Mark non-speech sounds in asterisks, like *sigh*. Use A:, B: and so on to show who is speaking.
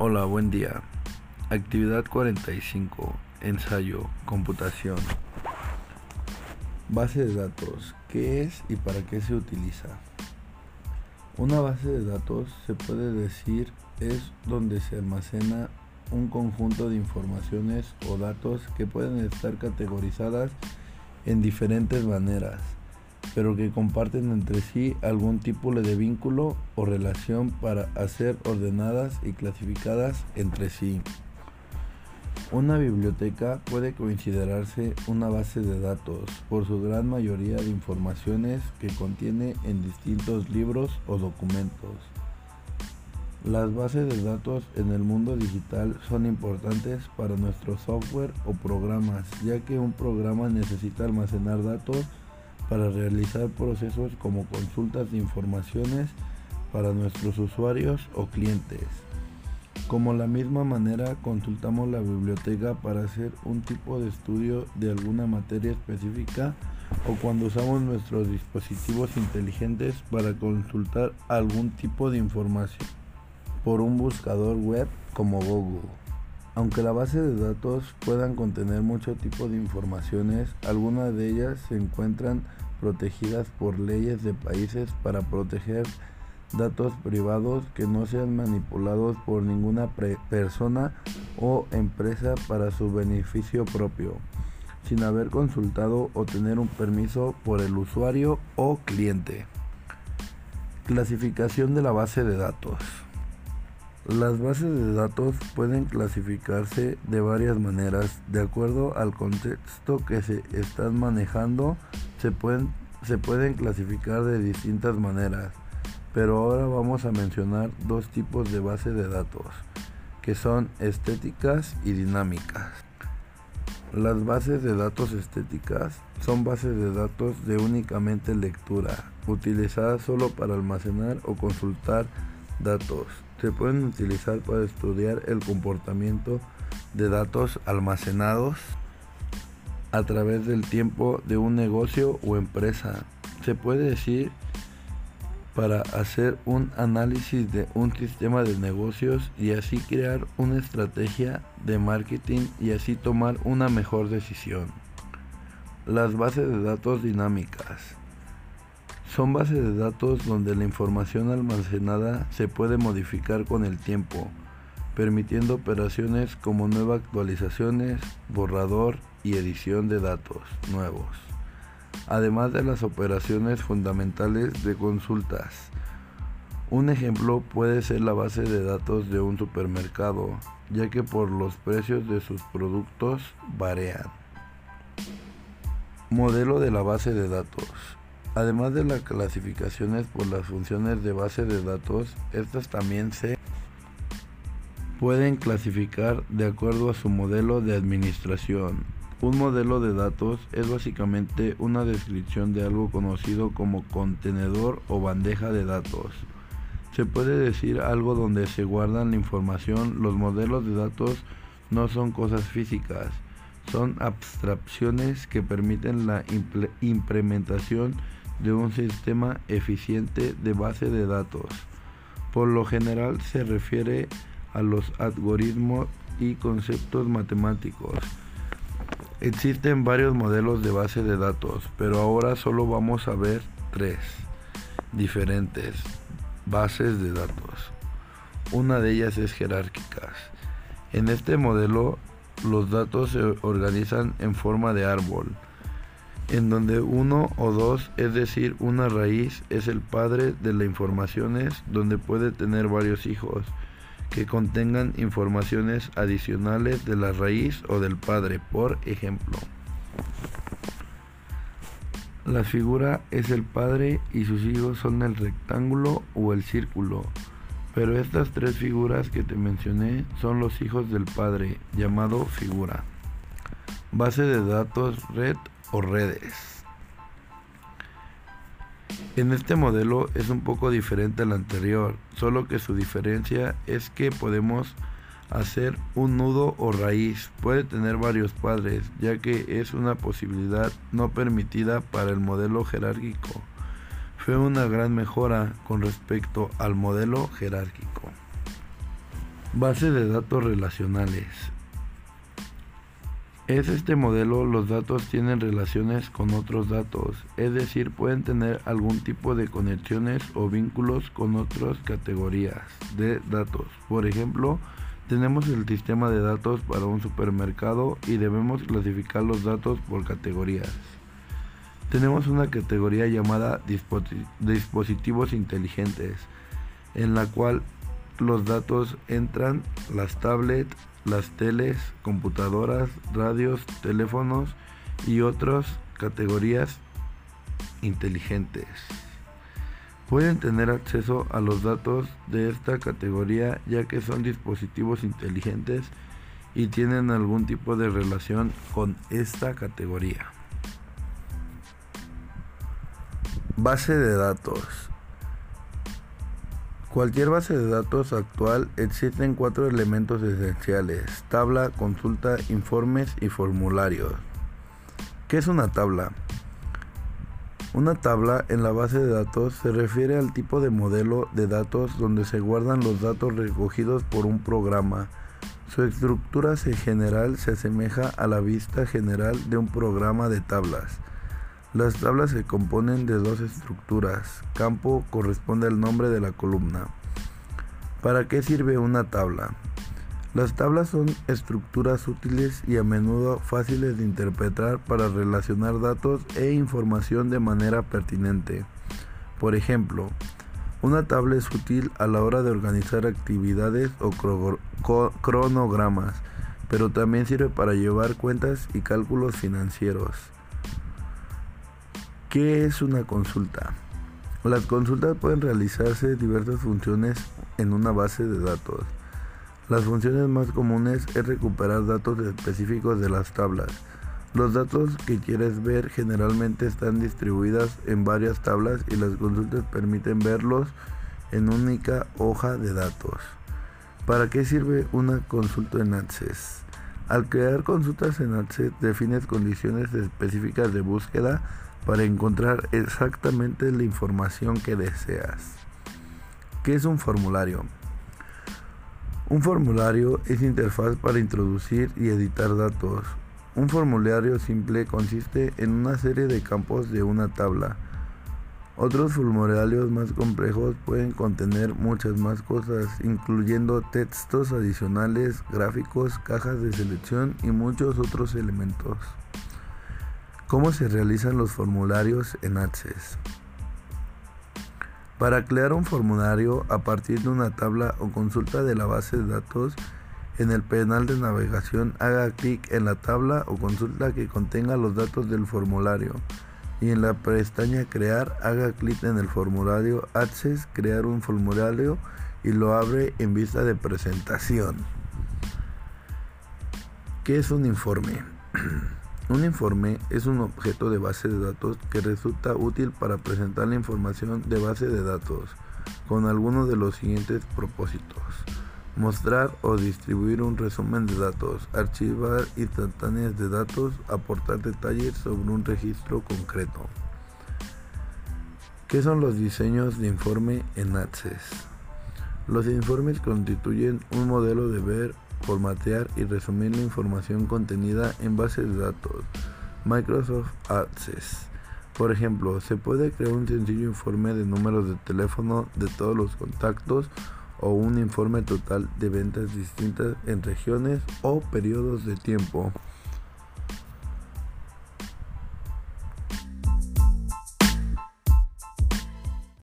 A: Hola, buen día. Actividad 45. Ensayo. Computación. Base de datos. ¿Qué es y para qué se utiliza? Una base de datos se puede decir es donde se almacena un conjunto de informaciones o datos que pueden estar categorizadas en diferentes maneras pero que comparten entre sí algún tipo de vínculo o relación para ser ordenadas y clasificadas entre sí. Una biblioteca puede considerarse una base de datos por su gran mayoría de informaciones que contiene en distintos libros o documentos. Las bases de datos en el mundo digital son importantes para nuestro software o programas, ya que un programa necesita almacenar datos para realizar procesos como consultas de informaciones para nuestros usuarios o clientes. Como la misma manera consultamos la biblioteca para hacer un tipo de estudio de alguna materia específica o cuando usamos nuestros dispositivos inteligentes para consultar algún tipo de información por un buscador web como Google. Aunque la base de datos puedan contener mucho tipo de informaciones, algunas de ellas se encuentran protegidas por leyes de países para proteger datos privados que no sean manipulados por ninguna persona o empresa para su beneficio propio, sin haber consultado o tener un permiso por el usuario o cliente. Clasificación de la base de datos. Las bases de datos pueden clasificarse de varias maneras. De acuerdo al contexto que se están manejando, se pueden, se pueden clasificar de distintas maneras. Pero ahora vamos a mencionar dos tipos de bases de datos, que son estéticas y dinámicas. Las bases de datos estéticas son bases de datos de únicamente lectura, utilizadas solo para almacenar o consultar datos se pueden utilizar para estudiar el comportamiento de datos almacenados a través del tiempo de un negocio o empresa. Se puede decir para hacer un análisis de un sistema de negocios y así crear una estrategia de marketing y así tomar una mejor decisión. Las bases de datos dinámicas. Son bases de datos donde la información almacenada se puede modificar con el tiempo, permitiendo operaciones como nuevas actualizaciones, borrador y edición de datos nuevos, además de las operaciones fundamentales de consultas. Un ejemplo puede ser la base de datos de un supermercado, ya que por los precios de sus productos varían. Modelo de la base de datos. Además de las clasificaciones por las funciones de base de datos, estas también se pueden clasificar de acuerdo a su modelo de administración. Un modelo de datos es básicamente una descripción de algo conocido como contenedor o bandeja de datos. Se puede decir algo donde se guardan la información. Los modelos de datos no son cosas físicas, son abstracciones que permiten la implementación de un sistema eficiente de base de datos. Por lo general se refiere a los algoritmos y conceptos matemáticos. Existen varios modelos de base de datos, pero ahora solo vamos a ver tres diferentes bases de datos. Una de ellas es jerárquicas. En este modelo los datos se organizan en forma de árbol en donde uno o dos, es decir, una raíz, es el padre de las informaciones, donde puede tener varios hijos que contengan informaciones adicionales de la raíz o del padre, por ejemplo. La figura es el padre y sus hijos son el rectángulo o el círculo. Pero estas tres figuras que te mencioné son los hijos del padre, llamado figura. Base de datos red o redes. En este modelo es un poco diferente al anterior, solo que su diferencia es que podemos hacer un nudo o raíz. Puede tener varios padres, ya que es una posibilidad no permitida para el modelo jerárquico. Fue una gran mejora con respecto al modelo jerárquico. Base de datos relacionales. Es este modelo los datos tienen relaciones con otros datos, es decir, pueden tener algún tipo de conexiones o vínculos con otras categorías de datos. Por ejemplo, tenemos el sistema de datos para un supermercado y debemos clasificar los datos por categorías. Tenemos una categoría llamada dispositivos inteligentes, en la cual los datos entran las tablets, las teles, computadoras, radios, teléfonos y otras categorías inteligentes. Pueden tener acceso a los datos de esta categoría ya que son dispositivos inteligentes y tienen algún tipo de relación con esta categoría. Base de datos. Cualquier base de datos actual existen cuatro elementos esenciales, tabla, consulta, informes y formularios. ¿Qué es una tabla? Una tabla en la base de datos se refiere al tipo de modelo de datos donde se guardan los datos recogidos por un programa. Su estructura general se asemeja a la vista general de un programa de tablas. Las tablas se componen de dos estructuras. Campo corresponde al nombre de la columna. ¿Para qué sirve una tabla? Las tablas son estructuras útiles y a menudo fáciles de interpretar para relacionar datos e información de manera pertinente. Por ejemplo, una tabla es útil a la hora de organizar actividades o cronogramas, pero también sirve para llevar cuentas y cálculos financieros. ¿Qué es una consulta? Las consultas pueden realizarse diversas funciones en una base de datos. Las funciones más comunes es recuperar datos específicos de las tablas. Los datos que quieres ver generalmente están distribuidas en varias tablas y las consultas permiten verlos en única hoja de datos. ¿Para qué sirve una consulta en Access? Al crear consultas en Access defines condiciones específicas de búsqueda para encontrar exactamente la información que deseas. ¿Qué es un formulario? Un formulario es interfaz para introducir y editar datos. Un formulario simple consiste en una serie de campos de una tabla. Otros formularios más complejos pueden contener muchas más cosas, incluyendo textos adicionales, gráficos, cajas de selección y muchos otros elementos. ¿Cómo se realizan los formularios en Access? Para crear un formulario a partir de una tabla o consulta de la base de datos, en el panel de navegación haga clic en la tabla o consulta que contenga los datos del formulario y en la pestaña Crear haga clic en el formulario Access, crear un formulario y lo abre en vista de presentación. ¿Qué es un informe? *clears throat* Un informe es un objeto de base de datos que resulta útil para presentar la información de base de datos con alguno de los siguientes propósitos. Mostrar o distribuir un resumen de datos, archivar instantáneas de datos, aportar detalles sobre un registro concreto. ¿Qué son los diseños de informe en Access? Los informes constituyen un modelo de ver formatear y resumir la información contenida en bases de datos. Microsoft Access. Por ejemplo, se puede crear un sencillo informe de números de teléfono de todos los contactos o un informe total de ventas distintas en regiones o periodos de tiempo.